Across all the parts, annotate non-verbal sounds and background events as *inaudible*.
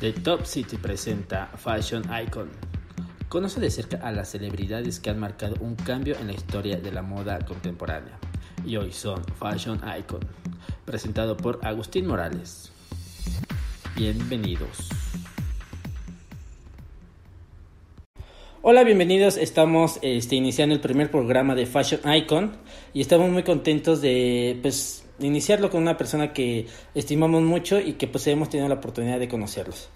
The Top City presenta Fashion Icon. Conoce de cerca a las celebridades que han marcado un cambio en la historia de la moda contemporánea. Y hoy son Fashion Icon, presentado por Agustín Morales. Bienvenidos. Hola, bienvenidos. Estamos este, iniciando el primer programa de Fashion Icon y estamos muy contentos de pues, iniciarlo con una persona que estimamos mucho y que pues hemos tenido la oportunidad de conocerlos.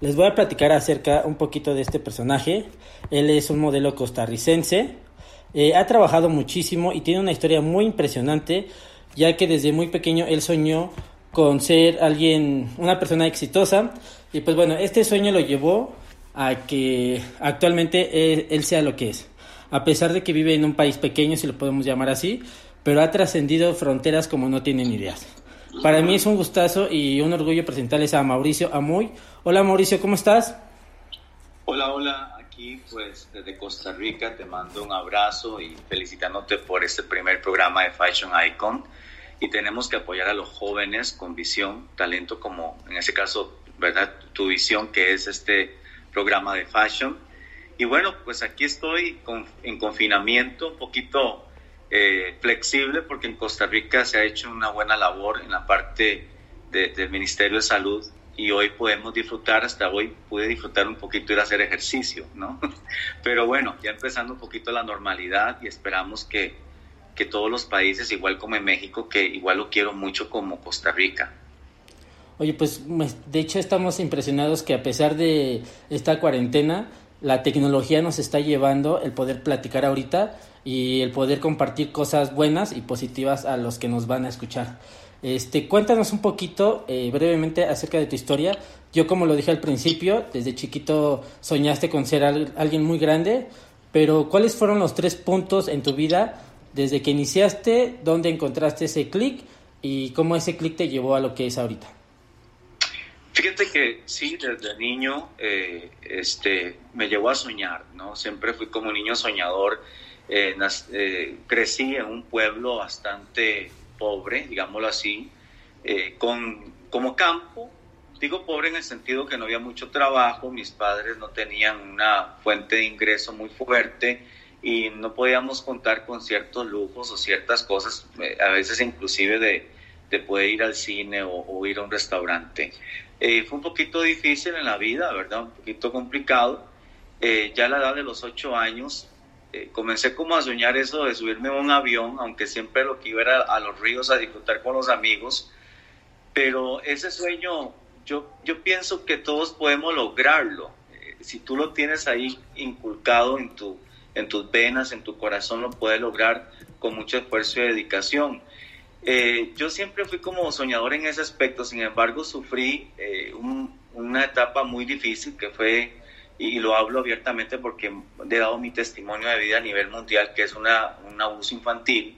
Les voy a platicar acerca un poquito de este personaje. Él es un modelo costarricense. Eh, ha trabajado muchísimo y tiene una historia muy impresionante, ya que desde muy pequeño él soñó con ser alguien, una persona exitosa. Y pues bueno, este sueño lo llevó a que actualmente él, él sea lo que es. A pesar de que vive en un país pequeño, si lo podemos llamar así, pero ha trascendido fronteras como no tienen ideas. Para mí es un gustazo y un orgullo presentarles a Mauricio Amuy. Hola Mauricio, ¿cómo estás? Hola, hola, aquí pues desde Costa Rica te mando un abrazo y felicitándote por este primer programa de Fashion Icon. Y tenemos que apoyar a los jóvenes con visión, talento como en ese caso, ¿verdad? Tu visión que es este programa de fashion. Y bueno, pues aquí estoy en confinamiento, un poquito eh, flexible porque en Costa Rica se ha hecho una buena labor en la parte del Ministerio de Salud y hoy podemos disfrutar, hasta hoy pude disfrutar un poquito ir a hacer ejercicio, ¿no? *laughs* Pero bueno, ya empezando un poquito la normalidad y esperamos que, que todos los países, igual como en México, que igual lo quiero mucho como Costa Rica. Oye, pues de hecho estamos impresionados que a pesar de esta cuarentena, la tecnología nos está llevando el poder platicar ahorita y el poder compartir cosas buenas y positivas a los que nos van a escuchar. Este, cuéntanos un poquito eh, brevemente acerca de tu historia. Yo como lo dije al principio, desde chiquito soñaste con ser alguien muy grande, pero ¿cuáles fueron los tres puntos en tu vida desde que iniciaste, dónde encontraste ese clic y cómo ese clic te llevó a lo que es ahorita? Fíjate que sí, desde niño eh, este, me llevó a soñar, ¿no? Siempre fui como un niño soñador. Eh, eh, crecí en un pueblo bastante pobre, digámoslo así, con, como campo. Digo pobre en el sentido que no había mucho trabajo, mis padres no tenían una fuente de ingreso muy fuerte y no podíamos contar con ciertos lujos o ciertas cosas, a veces inclusive de, de poder ir al cine o ir a un restaurante. Eh, fue un poquito difícil en la vida, ¿verdad? Un poquito complicado. Eh, ya a la edad de los ocho años eh, comencé como a soñar eso de subirme a un avión, aunque siempre lo que iba era a los ríos a disfrutar con los amigos. Pero ese sueño, yo, yo pienso que todos podemos lograrlo. si tú lo tienes ahí inculcado en, tu, en tus venas, en tu corazón, lo puedes lograr con mucho esfuerzo y dedicación. Eh, yo siempre fui como soñador en ese aspecto, sin embargo sufrí eh, una etapa muy difícil que fue, y lo hablo abiertamente porque he dado mi testimonio de vida a nivel mundial, que es una, un abuso infantil.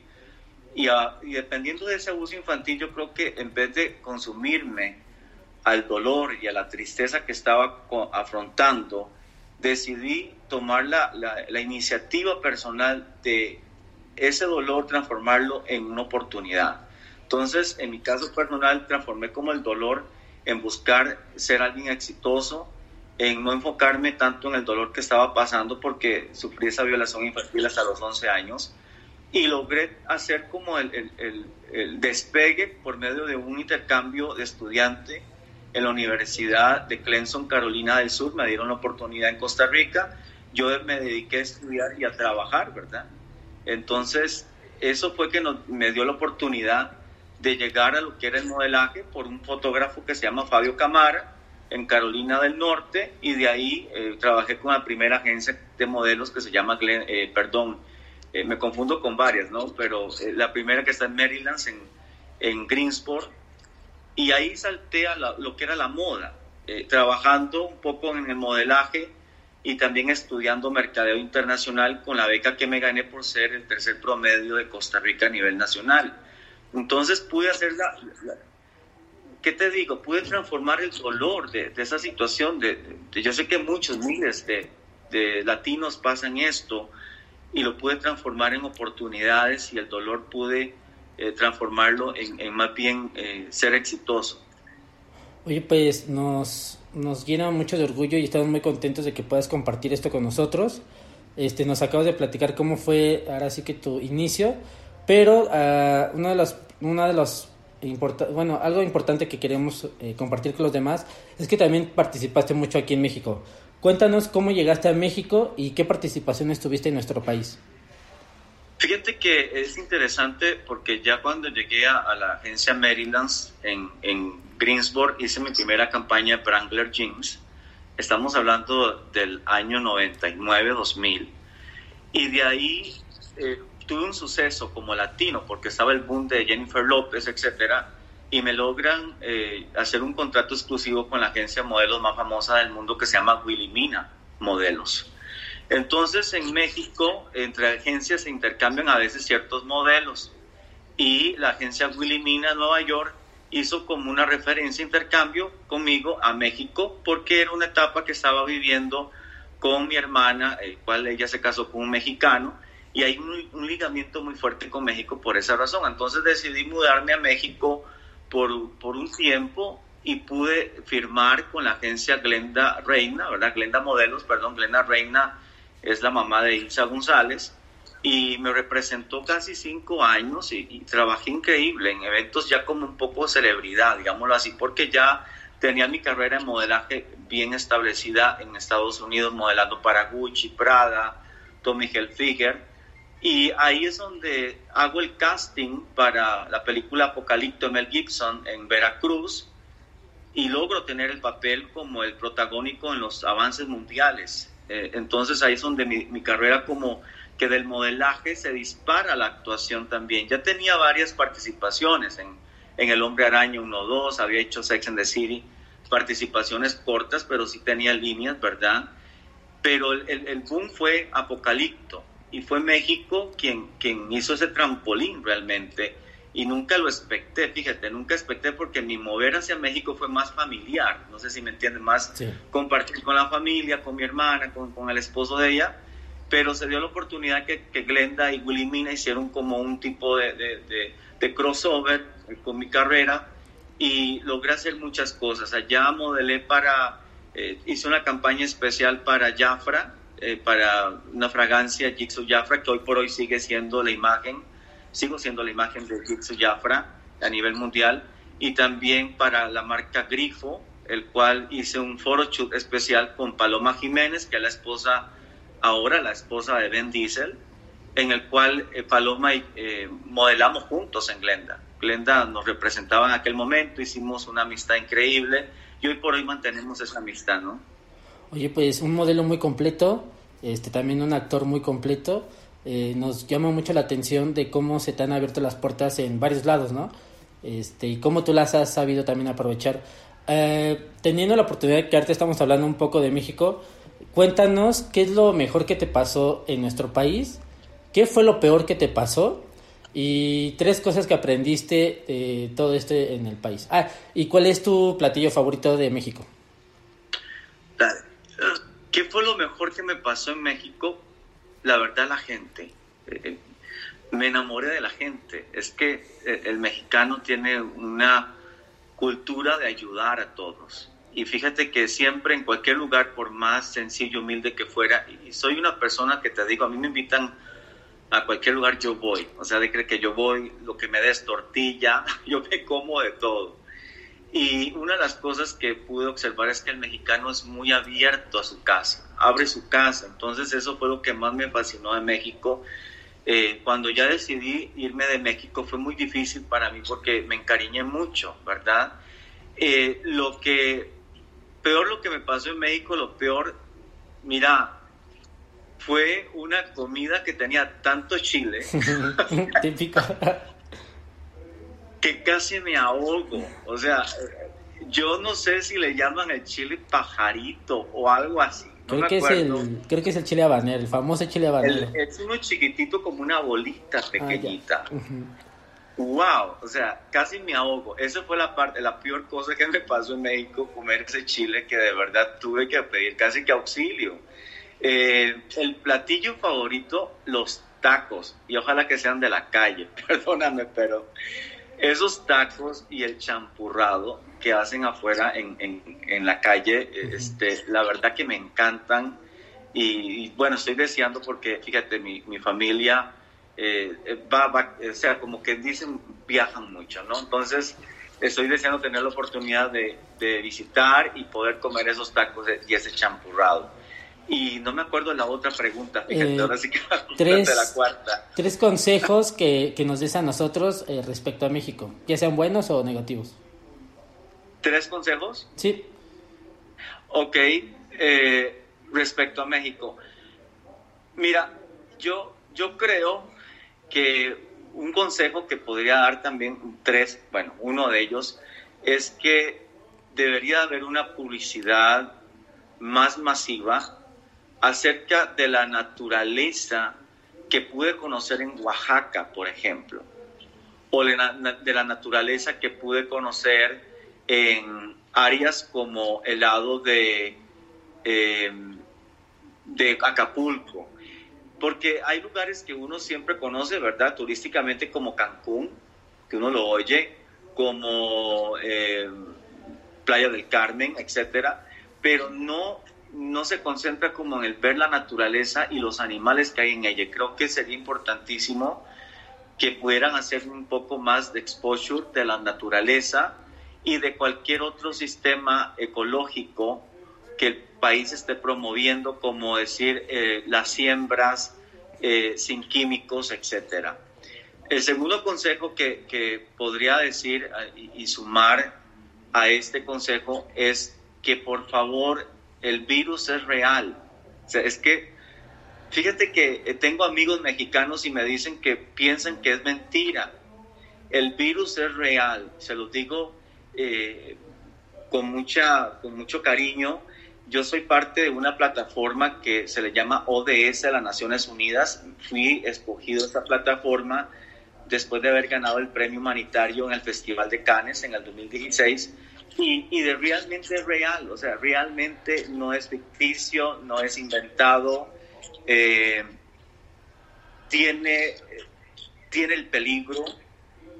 Y, y dependiendo de ese abuso infantil, yo creo que en vez de consumirme al dolor y a la tristeza que estaba afrontando, decidí tomar la, la, la iniciativa personal de ese dolor transformarlo en una oportunidad. Entonces, en mi caso personal, transformé como el dolor en buscar ser alguien exitoso, en no enfocarme tanto en el dolor que estaba pasando porque sufrí esa violación infantil hasta los 11 años y logré hacer como el, el, el, despegue por medio de un intercambio de estudiante en la Universidad de Clemson, Carolina del Sur. Me dieron la oportunidad en Costa Rica. Yo me dediqué a estudiar y a trabajar, ¿verdad? Entonces, eso fue que me dio la oportunidad de llegar a lo que era el modelaje por un fotógrafo que se llama Fabio Camara en Carolina del Norte y de ahí eh, trabajé con la primera agencia de modelos que se llama, eh, perdón, eh, me confundo con varias, ¿no? Pero la primera que está en Maryland, en, en Greensport, y ahí salté a lo que era la moda, trabajando un poco en el modelaje y también estudiando mercadeo internacional con la beca que me gané por ser el tercer promedio de Costa Rica a nivel nacional. Entonces pude hacer la, ¿qué te digo? Pude transformar el dolor de, esa situación. De, yo sé que muchos, miles de, latinos pasan esto y lo pude transformar en oportunidades y el dolor pude eh, transformarlo en, más bien eh, ser exitoso. Oye, pues nos, nos llena mucho de orgullo y estamos muy contentos de que puedas compartir esto con nosotros. Este, nos acabas de platicar cómo fue ahora sí que tu inicio, pero uh, una de las, una de los bueno, algo importante que queremos eh, compartir con los demás es que también participaste mucho aquí en México. Cuéntanos cómo llegaste a México y qué participaciones tuviste en nuestro país. Fíjate que es interesante porque ya cuando llegué a, la agencia Maryland en, en, Greensboro hice mi primera campaña de Wrangler Jeans. Estamos hablando del año 99-2000. Y de ahí eh, tuve un suceso como latino, porque estaba el boom de Jennifer López, etcétera, y me logran eh, hacer un contrato exclusivo con la agencia modelos más famosa del mundo que se llama Willimina Modelos. Entonces, en México, entre agencias se intercambian a veces ciertos modelos y la agencia Willimina Nueva York hizo como una referencia intercambio conmigo a México porque era una etapa que estaba viviendo con mi hermana, el cual ella se casó con un mexicano y hay un, ligamiento muy fuerte con México por esa razón. Entonces decidí mudarme a México por, por un tiempo y pude firmar con la agencia Glenda Reina, ¿verdad? Glenda Modelos, perdón, Glenda Reina es la mamá de Isa González y me representó casi cinco años y, y, trabajé increíble en eventos ya como un poco celebridad, digámoslo así, porque ya tenía mi carrera en modelaje bien establecida en Estados Unidos, modelando para Gucci, Prada, Tommy Hilfiger y ahí es donde hago el casting para la película Apocalipto de Mel Gibson en Veracruz y logro tener el papel como el protagónico en los avances mundiales. Eh, entonces ahí es donde mi, carrera como que del modelaje se dispara la actuación también. Ya tenía varias participaciones en, en El Hombre Araña 1-2, había hecho Sex and the City, participaciones cortas, pero sí tenía líneas, ¿verdad? Pero el, el, boom fue Apocalipto y fue México quien, quien hizo ese trampolín realmente y nunca lo expecté, fíjate, nunca expecté porque mi mover hacia México fue más familiar, no sé si me entienden, más compartir con la familia, con mi hermana, con, con, el esposo de ella, pero se dio la oportunidad que, que Glenda y Willy Mina hicieron como un tipo de, de, de, crossover con mi carrera y logré hacer muchas cosas. Allá modelé para, eh, hice una campaña especial para Jafra, eh, para una fragancia Jigsaw Jafra que hoy por hoy sigue siendo la imagen, sigo siendo la imagen de Jigsaw Jafra a nivel mundial y también para la marca Grifo, el cual hice un photoshoot especial con Paloma Jiménez, que es la esposa, ahora la esposa de Ben Diesel, en el cual eh, Paloma y eh, modelamos juntos en Glenda. Glenda nos representaba en aquel momento, hicimos una amistad increíble y hoy por hoy mantenemos esa amistad, ¿no? Oye, pues un modelo muy completo, este también un actor muy completo. Eh, nos llama mucho la atención de cómo se te han abierto las puertas en varios lados, ¿no? Este, y cómo tú las has sabido también aprovechar. Eh, teniendo la oportunidad que ahorita estamos hablando un poco de México, cuéntanos qué es lo mejor que te pasó en nuestro país, qué fue lo peor que te pasó y tres cosas que aprendiste de todo esto en el país. Ah, y cuál es tu platillo favorito de México. ¿Qué fue lo mejor que me pasó en México? La verdad, la gente. Eh, me enamoré de la gente. Es que eh, el mexicano tiene una cultura de ayudar a todos. Y fíjate que siempre en cualquier lugar, por más sencillo, humilde que fuera, y soy una persona que te digo, a mí me invitan a cualquier lugar, yo voy. O sea, de que yo voy, lo que me des tortilla, *laughs* yo me como de todo. Y una de las cosas que pude observar es que el mexicano es muy abierto a su casa, abre su casa. Entonces eso fue lo que más me fascinó de México. Eh, cuando ya decidí irme de México fue muy difícil para mí porque me encariñé mucho, ¿verdad? Eh, lo que, peor lo que me pasó en México, lo peor, mira, fue una comida que tenía tanto chile. *laughs* Típico que casi me ahogo. O sea, yo no sé si le llaman el chile pajarito o algo así. creo, que es el, creo que es el chile habanero, el famoso chile habanero. es uno chiquitito como una bolita ah, pequeñita. Wow, o sea, casi me ahogo. Esa fue la parte, la peor cosa que *laughs* me pasó en México, comer ese chile que de verdad tuve que pedir casi que auxilio. Eh, el platillo favorito, los tacos, y ojalá que sean de la calle, *laughs* perdóname, pero esos tacos y el champurrado que hacen afuera en, en, la calle, este, la verdad que me encantan. Y, bueno, estoy deseando porque, fíjate, mi, mi familia eh, va, va, o sea, como que dicen, viajan mucho, ¿no? Entonces, estoy deseando tener la oportunidad de, de visitar y poder comer esos tacos y ese champurrado. Y no me acuerdo la otra pregunta, fíjate, eh, ahora sí que tres, la cuarta. Tres consejos que, que nos des a nosotros eh, respecto a México, ya sean buenos o negativos. ¿Tres consejos? Sí. Ok, eh, respecto a México. Mira, yo, yo creo que un consejo que podría dar también, tres, bueno, uno de ellos, es que debería haber una publicidad más masiva acerca de la naturaleza que pude conocer en Oaxaca, por ejemplo, o de la, naturaleza que pude conocer en áreas como el lado de, em, de Acapulco, porque hay lugares que uno siempre conoce, ¿verdad? Turísticamente como Cancún, que uno lo oye, como em, Playa del Carmen, etcétera, pero no no se concentra como en el ver la naturaleza y los animales que hay en ella. Creo que sería importantísimo que pudieran hacer un poco más de exposure de la naturaleza y de cualquier otro sistema ecológico que el país esté promoviendo, como decir eh, las siembras eh, sin químicos, etcétera. El segundo consejo que, podría decir eh, y sumar a este consejo es que por favor el virus es real. Es que, fíjate que eh, tengo amigos mexicanos y me dicen que piensan que es mentira. El virus es real, se los digo eh, con, mucha, con mucho cariño. Yo soy parte de una plataforma que se le llama ODS de las Naciones Unidas. Fui escogido esta plataforma después de haber ganado el premio humanitario en el Festival de Cannes en el 2016 y, de realmente real, o sea, realmente no es ficticio, no es inventado, eh, tiene, tiene el peligro,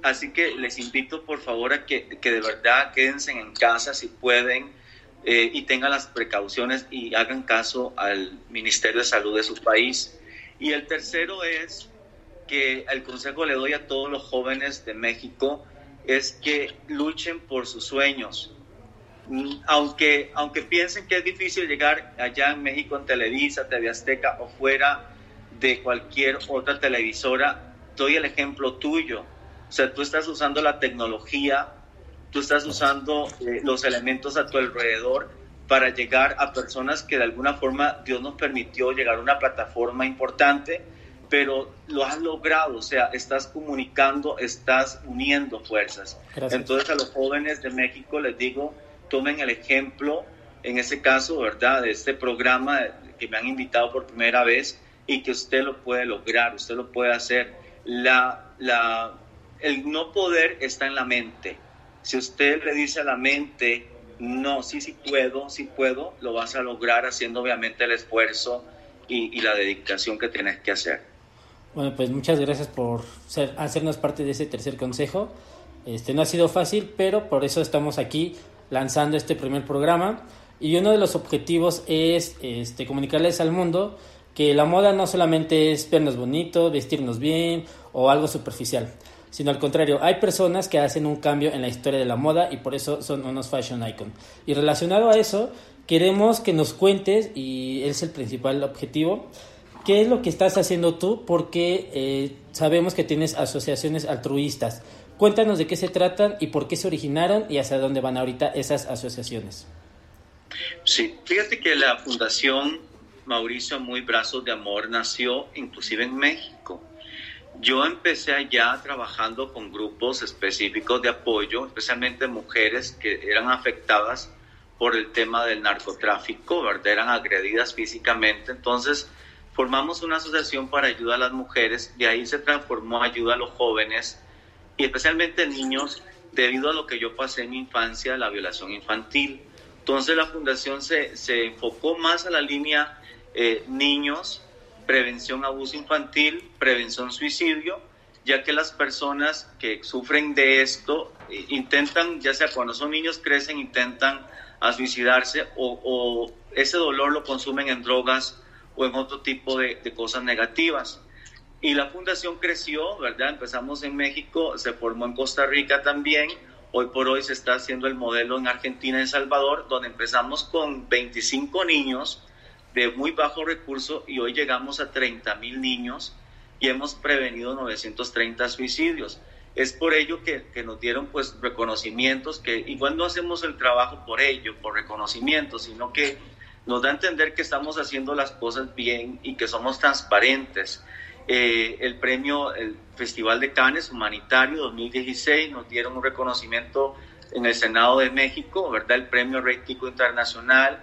así que les invito por favor a que, que de verdad quédense en casa si pueden eh, y tengan las precauciones y hagan caso al Ministerio de Salud de su país. Y el tercero es que el consejo le doy a todos los jóvenes de México, es que luchen por sus sueños. Mm, aunque, aunque piensen que es difícil llegar allá en México en Televisa, TV Azteca o fuera de cualquier otra televisora, doy el ejemplo tuyo. O sea, tú estás usando la tecnología, tú estás usando eh, los elementos a tu alrededor para llegar a personas que de alguna forma Dios nos permitió llegar a una plataforma importante pero lo has logrado, o sea, estás comunicando, estás uniendo fuerzas. Entonces a los jóvenes de México les digo, tomen el ejemplo, en ese caso, ¿verdad?, de este programa que me han invitado por primera vez y que usted lo puede lograr, usted lo puede hacer. La, la, el no poder está en la mente. Si usted le dice a la mente, no, sí, sí puedo, sí puedo, lo vas a lograr haciendo obviamente el esfuerzo y, y la dedicación que tienes que hacer. Bueno, pues muchas gracias por ser, hacernos parte de ese tercer consejo. Este no ha sido fácil, pero por eso estamos aquí lanzando este primer programa. Y uno de los objetivos es este, comunicarles al mundo que la moda no solamente es vernos bonito, vestirnos bien o algo superficial, sino al contrario, hay personas que hacen un cambio en la historia de la moda y por eso son unos fashion icon. Y relacionado a eso, queremos que nos cuentes, y es el principal objetivo, ¿Qué es lo que estás haciendo tú? Porque eh, sabemos que tienes asociaciones altruistas. Cuéntanos de qué se tratan y por qué se originaron y hacia dónde van ahorita esas asociaciones. Sí, fíjate que la Fundación Mauricio Muy Brazos de Amor nació inclusive en México. Yo empecé allá trabajando con grupos específicos de apoyo, especialmente mujeres que eran afectadas por el tema del narcotráfico, ¿verdad? eran agredidas físicamente. Entonces, formamos una asociación para ayuda a las mujeres, de ahí se transformó ayuda a los jóvenes y especialmente niños debido a lo que yo pasé en mi infancia, la violación infantil. Entonces la fundación se, se enfocó más a la línea eh, niños, prevención abuso infantil, prevención suicidio ya que las personas que sufren de esto eh, intentan, ya sea cuando son niños crecen, intentan suicidarse o, ese dolor lo consumen en drogas o en otro tipo de, de cosas negativas. Y la fundación creció, ¿verdad? Empezamos en México, se formó en Costa Rica también. Hoy por hoy se está haciendo el modelo en Argentina y Salvador, donde empezamos con 25 niños de muy bajo recurso y hoy llegamos a 30 mil niños y hemos prevenido 930 suicidios. Es por ello que, que, nos dieron pues reconocimientos, que igual no hacemos el trabajo por ello, por reconocimiento, sino que nos da a entender que estamos haciendo las cosas bien y que somos transparentes. Eh, el premio, el Festival de Cannes Humanitario 2016, nos dieron un reconocimiento en el Senado de México, ¿verdad? El premio Rey Internacional,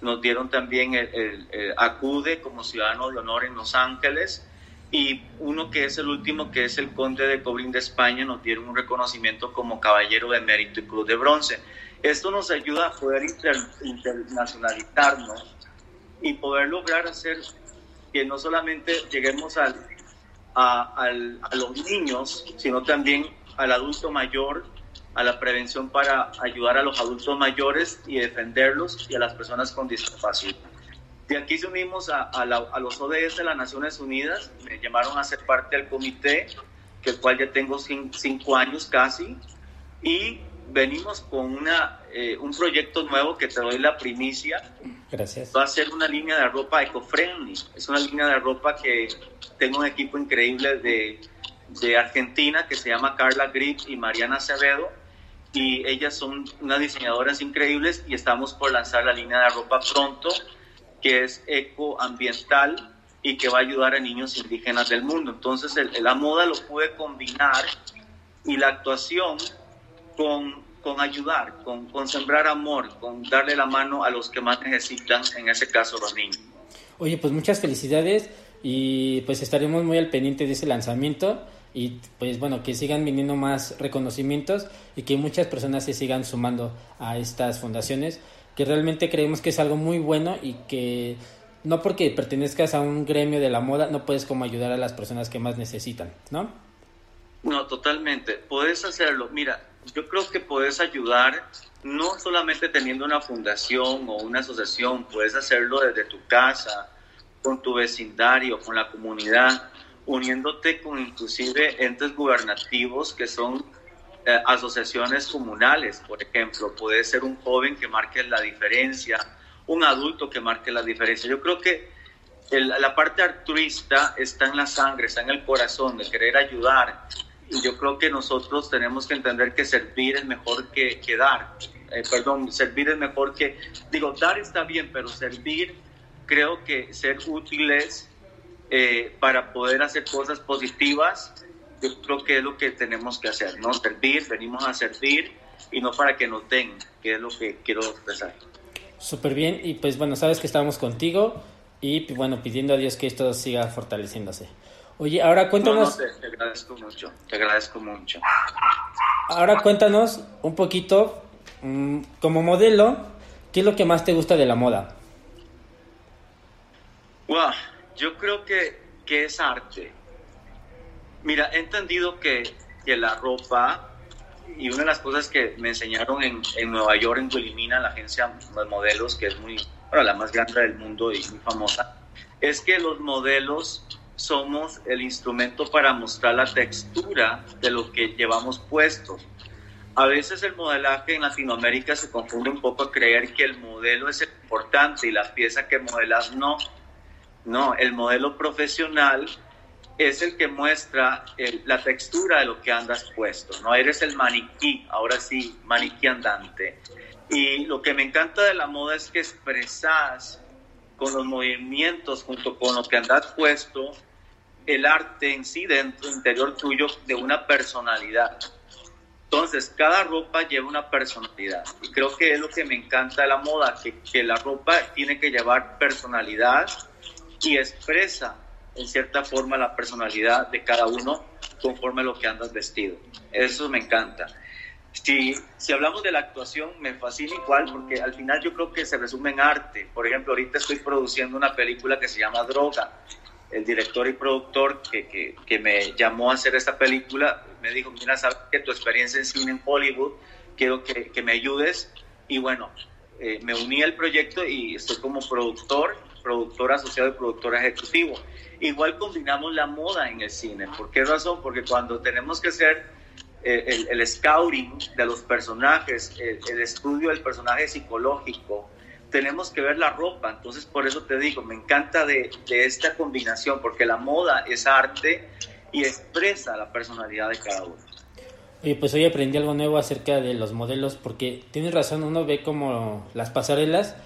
nos dieron también el, ACUDE como ciudadano de honor en Los Ángeles, y uno que es el último, que es el Conde de Cobrín de España, nos dieron un reconocimiento como Caballero de Mérito y Cruz de Bronce. Esto nos ayuda a poder internacionalizarnos y poder lograr hacer que no solamente lleguemos al, a, a los niños, sino también al adulto mayor, a la prevención para ayudar a los adultos mayores y defenderlos y a las personas con discapacidad. De aquí se unimos a, a, a, los ODS de las Naciones Unidas, me llamaron a ser parte del comité, que el cual ya tengo cinco años casi, y venimos con una, eh, un proyecto nuevo que te doy la primicia. Gracias. Va a ser una línea de ropa eco-friendly. Es una línea de ropa que tengo un equipo increíble de, de Argentina que se llama Carla Grip y Mariana Acevedo. Y ellas son unas diseñadoras increíbles y estamos por lanzar la línea de ropa pronto, que es ecoambiental y que va a ayudar a niños indígenas del mundo. Entonces, la moda lo pude combinar y la actuación con, con ayudar, con, con, sembrar amor, con darle la mano a los que más necesitan, en ese caso los niños. Oye, pues muchas felicidades y pues estaremos muy al pendiente de ese lanzamiento y pues bueno, que sigan viniendo más reconocimientos y que muchas personas se sigan sumando a estas fundaciones, que realmente creemos que es algo muy bueno y que no porque pertenezcas a un gremio de la moda no puedes como ayudar a las personas que más necesitan, ¿no? No, totalmente. Puedes hacerlo. Mira, yo creo que puedes ayudar no solamente teniendo una fundación o una asociación, puedes hacerlo desde tu casa, con tu vecindario, con la comunidad, uniéndote con inclusive entes gubernativos que son eh, asociaciones comunales, por ejemplo, puede ser un joven que marque la diferencia, un adulto que marque la diferencia. Yo creo que la parte altruista está en la sangre, está en el corazón, de querer ayudar, yo creo que nosotros tenemos que entender que servir es mejor que, que dar. Eh, perdón, servir es mejor que, digo, dar está bien, pero servir, creo que ser útiles eh, para poder hacer cosas positivas, yo creo que es lo que tenemos que hacer, ¿no? Servir, venimos a servir y no para que nos den, que es lo que quiero expresar. Súper bien, y pues bueno, sabes que estamos contigo y bueno, pidiendo a Dios que esto siga fortaleciéndose. Oye, ahora cuéntanos. te, agradezco mucho, te agradezco mucho. Ahora cuéntanos un poquito, mm, como modelo, ¿qué es lo que más te gusta de la moda? Wow, yo creo que, que es arte. Mira, he entendido que, que, la ropa, y una de las cosas que me enseñaron en, en Nueva York, en Wilhelmina, la agencia de modelos, que es muy, bueno, la más grande del mundo y muy famosa, es que los modelos somos el instrumento para mostrar la textura de lo que llevamos puesto. A veces el modelaje en Latinoamérica se confunde un poco a creer que el modelo es importante y la pieza que modelas no. No, el modelo profesional es el que muestra la textura de lo que andas puesto. No eres el maniquí, ahora sí, maniquí andante. Y lo que me encanta de la moda es que expresas con los movimientos junto con lo que andas puesto el arte en sí dentro, interior tuyo, de una personalidad. Entonces, cada ropa lleva una personalidad. Y creo que es lo que me encanta de la moda, que, que la ropa tiene que llevar personalidad y expresa en cierta forma la personalidad de cada uno conforme a lo que andas vestido. Eso me encanta. Si, si hablamos de la actuación, me fascina igual porque al final yo creo que se resume en arte. Por ejemplo, ahorita estoy produciendo una película que se llama Droga el director y productor que, que, me llamó a hacer esta película, me dijo, mira, sabes que tu experiencia en cine en Hollywood, quiero que, que me ayudes. Y bueno, eh, me uní al proyecto y estoy como productor, productor asociado y productor ejecutivo. Igual combinamos la moda en el cine. ¿Por qué razón? Porque cuando tenemos que hacer eh, el, scouting de los personajes, el, el estudio del personaje psicológico, tenemos que ver la ropa. Entonces, por eso te digo, me encanta de, esta combinación, porque la moda es arte y expresa la personalidad de cada uno. Oye, pues hoy aprendí algo nuevo acerca de los modelos, porque tienes razón, uno ve como las pasarelas,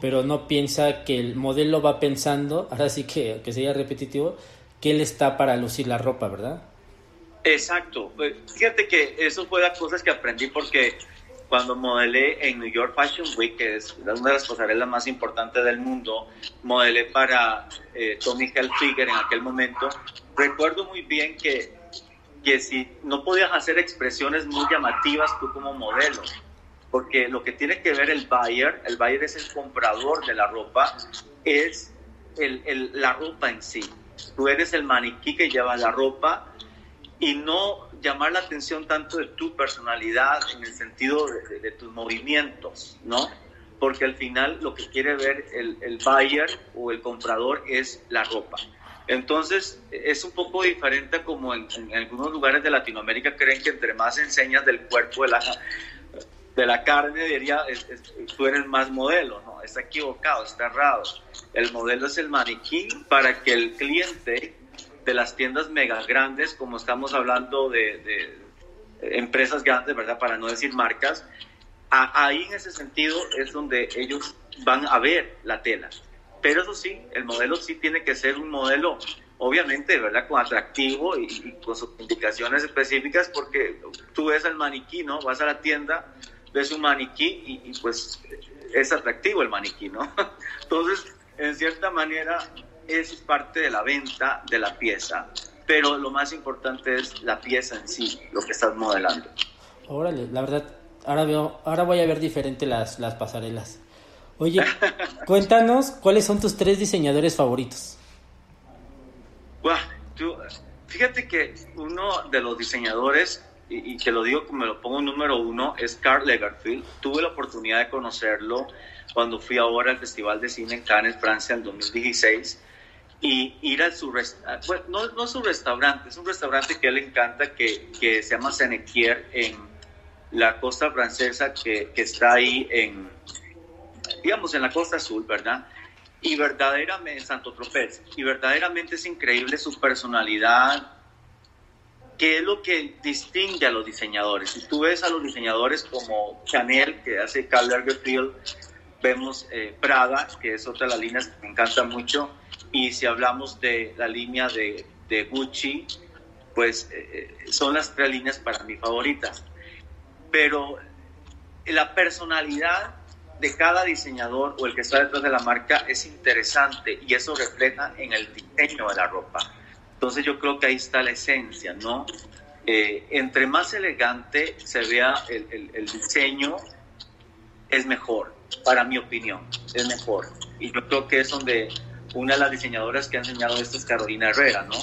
pero no piensa que el modelo va pensando, *laughs* ahora sí que, que sería repetitivo, que él está para lucir la ropa, ¿verdad? Exacto. Pues, fíjate que eso fue las cosas que aprendí porque cuando modelé en New York Fashion Week, que es una de las pasarelas más importantes del mundo, modelé para eh, Tommy Hilfiger en aquel momento. Recuerdo muy bien que, que si no podías hacer expresiones muy llamativas tú como modelo, porque lo que tiene que ver el buyer, el buyer es el comprador de la ropa, es el, el, la ropa en sí. Tú eres el maniquí que lleva la ropa y no llamar la atención tanto de tu personalidad en el sentido de, tus movimientos, ¿no? Porque al final lo que quiere ver el, el buyer o el comprador es la ropa. Entonces es un poco diferente como en, algunos lugares de Latinoamérica creen que entre más enseñas del cuerpo de la, de la carne, diría, tú eres más modelo, ¿no? Está equivocado, está errado. El modelo es el maniquí para que el cliente de las tiendas mega grandes, como estamos hablando de, empresas grandes, ¿verdad? Para no decir marcas, ahí en ese sentido es donde ellos van a ver la tela. Pero eso sí, el modelo sí tiene que ser un modelo, obviamente, ¿verdad? Con atractivo y, con sus indicaciones específicas, porque tú ves el maniquí, ¿no? Vas a la tienda, ves un maniquí y, y pues es atractivo el maniquí, ¿no? *laughs* Entonces, en cierta manera, es parte de la venta de la pieza, pero lo más importante es la pieza en sí, lo que estás modelando. Órale, la verdad, ahora veo, ahora voy a ver diferente las, las pasarelas. Oye, *laughs* cuéntanos cuáles son tus tres diseñadores favoritos. fíjate que uno de los diseñadores, y, que lo digo como me lo pongo número uno, es Karl Lagerfeld. Tuve la oportunidad de conocerlo cuando fui ahora al Festival de Cine en Cannes, Francia, en 2016 y ir a su restaurante, bueno, no, no su restaurante, es un restaurante que a él le encanta que, que se llama Senequier en la costa francesa que, que, está ahí en, digamos, en la costa azul, ¿verdad? Y verdaderamente, en Santo Tropez, y verdaderamente es increíble su personalidad, que es lo que distingue a los diseñadores. Si tú ves a los diseñadores como Chanel, que hace Karl Lagerfeld, vemos eh, Prada, que es otra de las líneas que me encanta mucho, y si hablamos de la línea de, de Gucci, pues eh, son las tres líneas para mí favoritas. Pero la personalidad de cada diseñador o el que está detrás de la marca es interesante y eso refleja en el diseño de la ropa. Entonces yo creo que ahí está la esencia, ¿no? Eh, entre más elegante se vea el, el, el, diseño, es mejor, para mi opinión, es mejor. Y yo creo que es donde una de las diseñadoras que ha enseñado esto es Carolina Herrera, ¿no?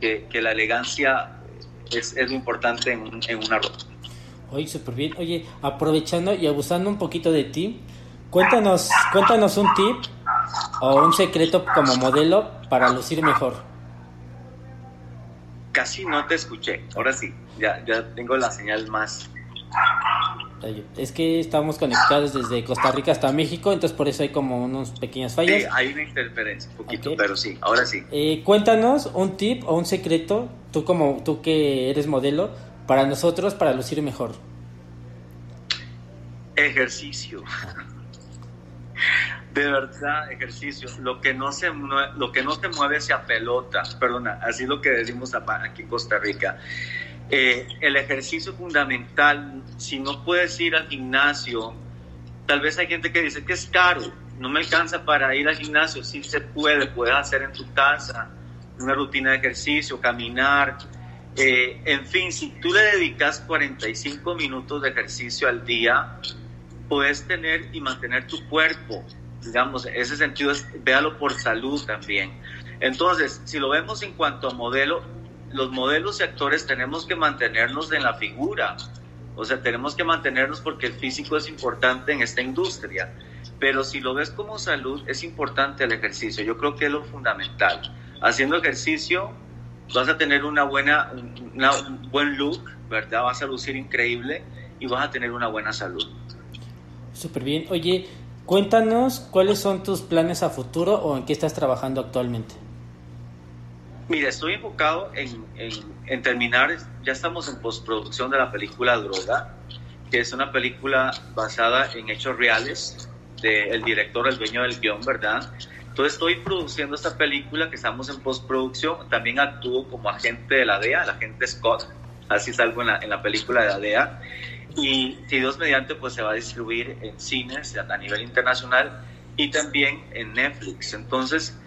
Que, que la elegancia es, es, lo importante en, en una ropa. Oye, súper bien. Oye, aprovechando y abusando un poquito de ti, cuéntanos, cuéntanos un tip o un secreto como modelo para lucir mejor. Casi no te escuché. Ahora sí, ya, ya tengo la señal más, es que estamos conectados desde Costa Rica hasta México, entonces por eso hay como unos pequeñas fallas. Sí, hay una interferencia, un poquito, pero sí, ahora sí. Eh, cuéntanos un tip o un secreto, tú como tú que eres modelo, para nosotros para lucir mejor. Ejercicio. *laughs* De verdad, ejercicio. Lo que no se lo que no se mueve se apelota. Perdona, así lo que decimos aquí en Costa Rica. Eh, el ejercicio fundamental, si no puedes ir al gimnasio, tal vez hay gente que dice que es caro, no me alcanza para ir al gimnasio, sí se puede, puedes hacer en tu casa una rutina de ejercicio, caminar, eh, en fin, si tú le dedicas 45 minutos de ejercicio al día, puedes tener y mantener tu cuerpo, digamos, ese sentido es, véalo por salud también. Entonces, si lo vemos en cuanto a modelo, los modelos y actores tenemos que mantenernos en la figura. O sea, tenemos que mantenernos porque el físico es importante en esta industria. Pero si lo ves como salud, es importante el ejercicio. Yo creo que es lo fundamental. Haciendo ejercicio vas a tener una buena, un buen look, ¿verdad? Vas a lucir increíble y vas a tener una buena salud. Súper bien. Oye, cuéntanos cuáles son tus planes a futuro o en qué estás trabajando actualmente. Mira, estoy enfocado en, en, terminar, ya estamos en postproducción de la película Droga, que es una película basada en hechos reales del director, el dueño del guion, ¿verdad? Entonces estoy produciendo esta película que estamos en postproducción, también actúo como agente de la DEA, el agente Scott, así salgo en la, en la película de la DEA, y si Dios mediante pues se va a distribuir en cines a nivel internacional y también en Netflix. Entonces,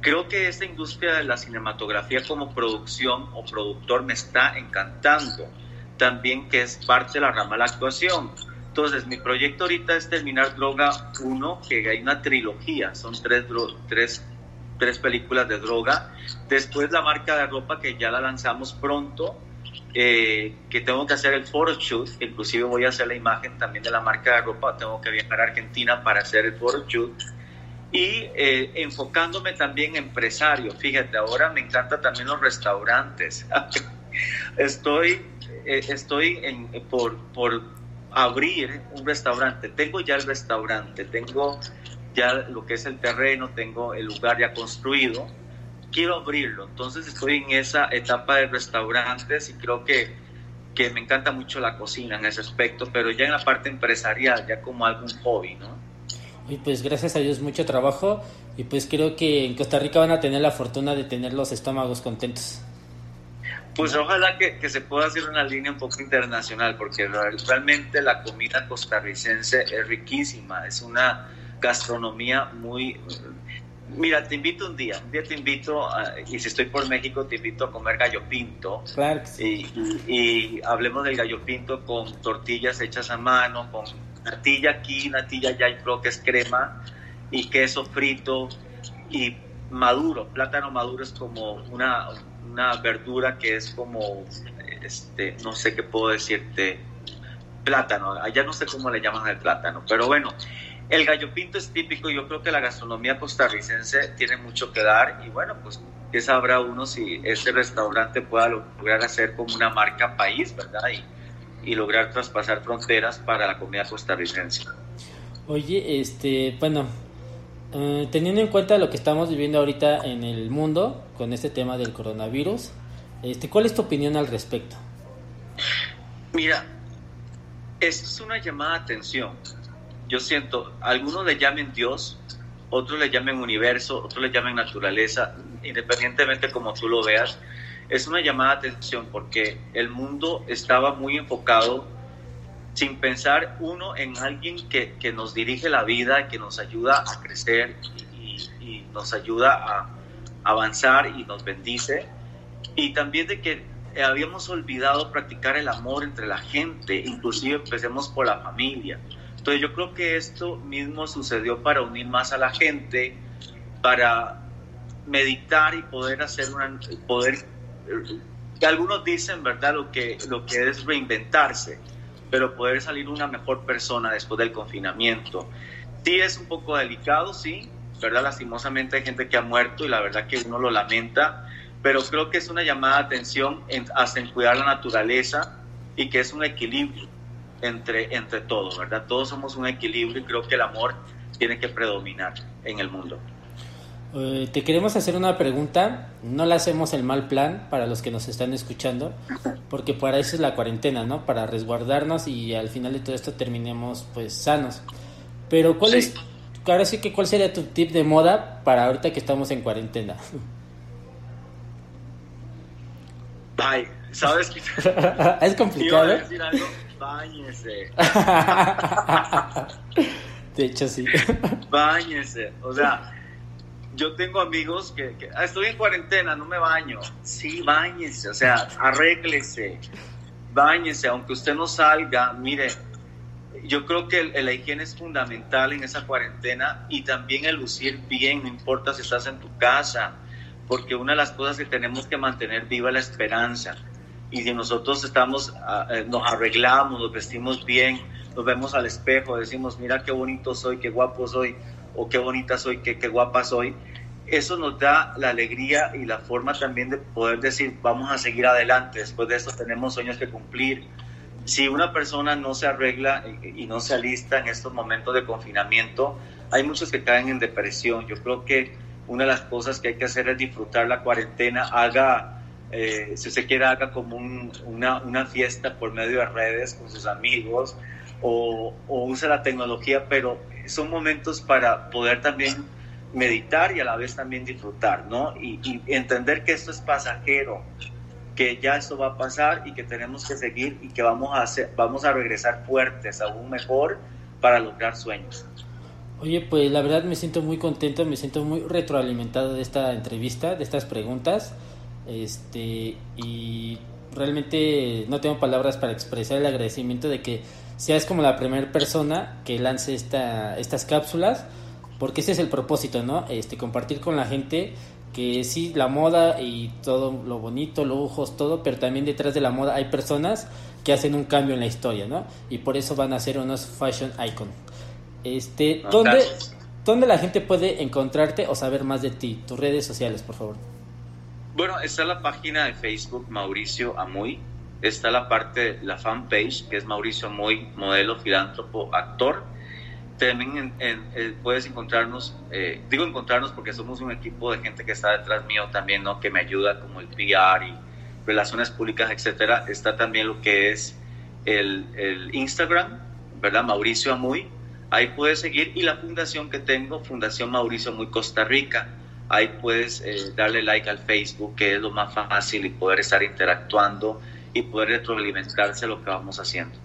creo que esta industria de la cinematografía como producción o productor me está encantando. También que es parte de la rama de la actuación. Entonces, mi proyecto ahorita es terminar Droga 1, que hay una trilogía, son tres, tres, tres películas de droga. Después la marca de ropa que ya la lanzamos pronto, eh, que tengo que hacer el photoshoot, inclusive voy a hacer la imagen también de la marca de ropa, tengo que viajar a Argentina para hacer el photoshoot y eh, enfocándome también empresario. Fíjate, ahora me encantan también los restaurantes. *laughs* estoy eh, estoy en, por, por abrir un restaurante. Tengo ya el restaurante, tengo ya lo que es el terreno, tengo el lugar ya construido. Quiero abrirlo. Entonces estoy en esa etapa de restaurantes y creo que, que me encanta mucho la cocina en ese aspecto, pero ya en la parte empresarial, ya como algún hobby, ¿no? Y pues gracias a Dios mucho trabajo y pues creo que en Costa Rica van a tener la fortuna de tener los estómagos contentos. Pues ojalá que, que, se pueda hacer una línea un poco internacional, porque realmente la comida costarricense es riquísima, es una gastronomía muy... Mira, te invito un día, un día te invito, y si estoy por México, te invito a comer gallo pinto. Claro y, y, hablemos del gallo pinto con tortillas hechas a mano, con natilla aquí, natilla ya creo que es crema, y queso frito, y maduro, plátano maduro es como una, una verdura que es como, este, no sé qué puedo decirte, plátano, allá no sé cómo le llaman al plátano, pero bueno, el gallo pinto es típico, yo creo que la gastronomía costarricense tiene mucho que dar y bueno, pues qué sabrá uno si este restaurante pueda lograr hacer como una marca país, ¿verdad? Y, y lograr traspasar fronteras para la comida costarricense. Oye, este, bueno, eh, teniendo en cuenta lo que estamos viviendo ahorita en el mundo con este tema del coronavirus, este, ¿cuál es tu opinión al respecto? Mira, esto es una llamada de atención. Yo siento, algunos le llamen Dios, otros le llamen universo, otros le llamen naturaleza, independientemente como tú lo veas, es una llamada de atención porque el mundo estaba muy enfocado sin pensar uno en alguien que, que, nos dirige la vida, que nos ayuda a crecer y, nos ayuda a avanzar y nos bendice. Y también de que habíamos olvidado practicar el amor entre la gente, inclusive empecemos por la familia. Entonces yo creo que esto mismo sucedió para unir más a la gente, para meditar y poder hacer una, poder, que algunos dicen, ¿verdad? Lo que, lo que es reinventarse pero poder salir una mejor persona después del confinamiento. Sí es un poco delicado, sí, ¿verdad? Lastimosamente hay gente que ha muerto y la verdad que uno lo lamenta, pero creo que es una llamada de atención en, hasta cuidar la naturaleza y que es un equilibrio entre, entre todos, ¿verdad? Todos somos un equilibrio y creo que el amor tiene que predominar en el mundo. Eh, te queremos hacer una pregunta, no la hacemos el mal plan para los que nos están escuchando, porque para eso es la cuarentena, ¿no? Para resguardarnos y al final de todo esto terminemos pues sanos. Pero ¿cuál es, ahora sí que cuál sería tu tip de moda para ahorita que estamos en cuarentena? Bye, ¿sabes qué? *laughs* es complicado. Iba decir algo, báñese. *laughs* de hecho sí. Báñese, o sea yo tengo amigos que, ah, estoy en cuarentena, no me baño. Sí, bañese, o sea, *laughs* arréglese, bañese, aunque usted no salga, mire, yo creo que la higiene es fundamental en esa cuarentena y también el lucir bien, no importa si estás en tu casa, porque una de las cosas que tenemos que mantener viva es la esperanza. Y si nosotros estamos, ah, eh, nos arreglamos, nos vestimos bien, nos vemos al espejo, decimos, mira qué bonito soy, qué guapo soy, o qué bonita soy, qué, qué guapa soy, eso nos da la alegría y la forma también de poder decir, vamos a seguir adelante, después de eso tenemos sueños que cumplir. Si una persona no se arregla y no se alista en estos momentos de confinamiento, hay muchos que caen en depresión. Yo creo que una de las cosas que hay que hacer es disfrutar la cuarentena, haga, eh, si usted quiere, haga como una, una, fiesta por medio de redes con sus amigos o, o use la tecnología, pero son momentos para poder también meditar y a la vez también disfrutar, ¿no? Y, y, entender que esto es pasajero, que ya esto va a pasar y que tenemos que seguir y que vamos a, hacer, vamos a regresar fuertes, aún mejor, para lograr sueños. Oye, pues la verdad me siento muy contento, me siento muy retroalimentado de esta entrevista, de estas preguntas. Este, y realmente no tengo palabras para expresar el agradecimiento de que seas como la primera persona que lance esta, estas cápsulas, porque ese es el propósito, ¿no? Este, compartir con la gente que sí, la moda y todo lo bonito, lujos, todo, pero también detrás de la moda hay personas que hacen un cambio en la historia, ¿no? Y por eso van a ser unos fashion icon. Este, ¿dónde, ¿dónde, la gente puede encontrarte o saber más de ti? Tus redes sociales, por favor. Bueno, está la página de Facebook Mauricio Amuy, está la parte, la fanpage, que es Mauricio Amuy, modelo, filántropo, actor. También puedes encontrarnos, eh, digo encontrarnos porque somos un equipo de gente que está detrás mío también, ¿no? Que me ayuda como el PR y relaciones públicas, etcétera. Está también lo que es el, el Instagram, ¿verdad? Mauricio Amuy Ahí puedes seguir y la fundación que tengo, Fundación Mauricio Muy Costa Rica. Ahí puedes eh, darle like al Facebook, que es lo más fácil y poder estar interactuando y poder retroalimentarse lo que vamos haciendo.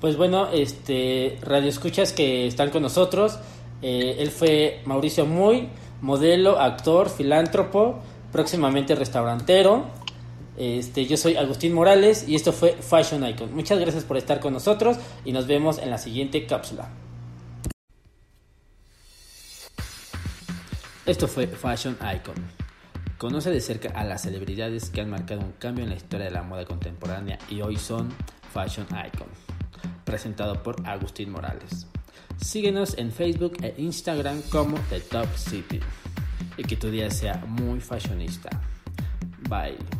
Pues bueno, este radio escuchas que están con nosotros. Eh, él fue Mauricio Muy, modelo, actor, filántropo, próximamente restaurantero. Este, yo soy Agustín Morales y esto fue Fashion Icon. Muchas gracias por estar con nosotros y nos vemos en la siguiente cápsula. Esto fue Fashion Icon. Conoce de cerca a las celebridades que han marcado un cambio en la historia de la moda contemporánea y hoy son Fashion Icon. Presentado por Agustín Morales. Síguenos en Facebook e Instagram como The Top City. Y que tu día sea muy fashionista. Bye.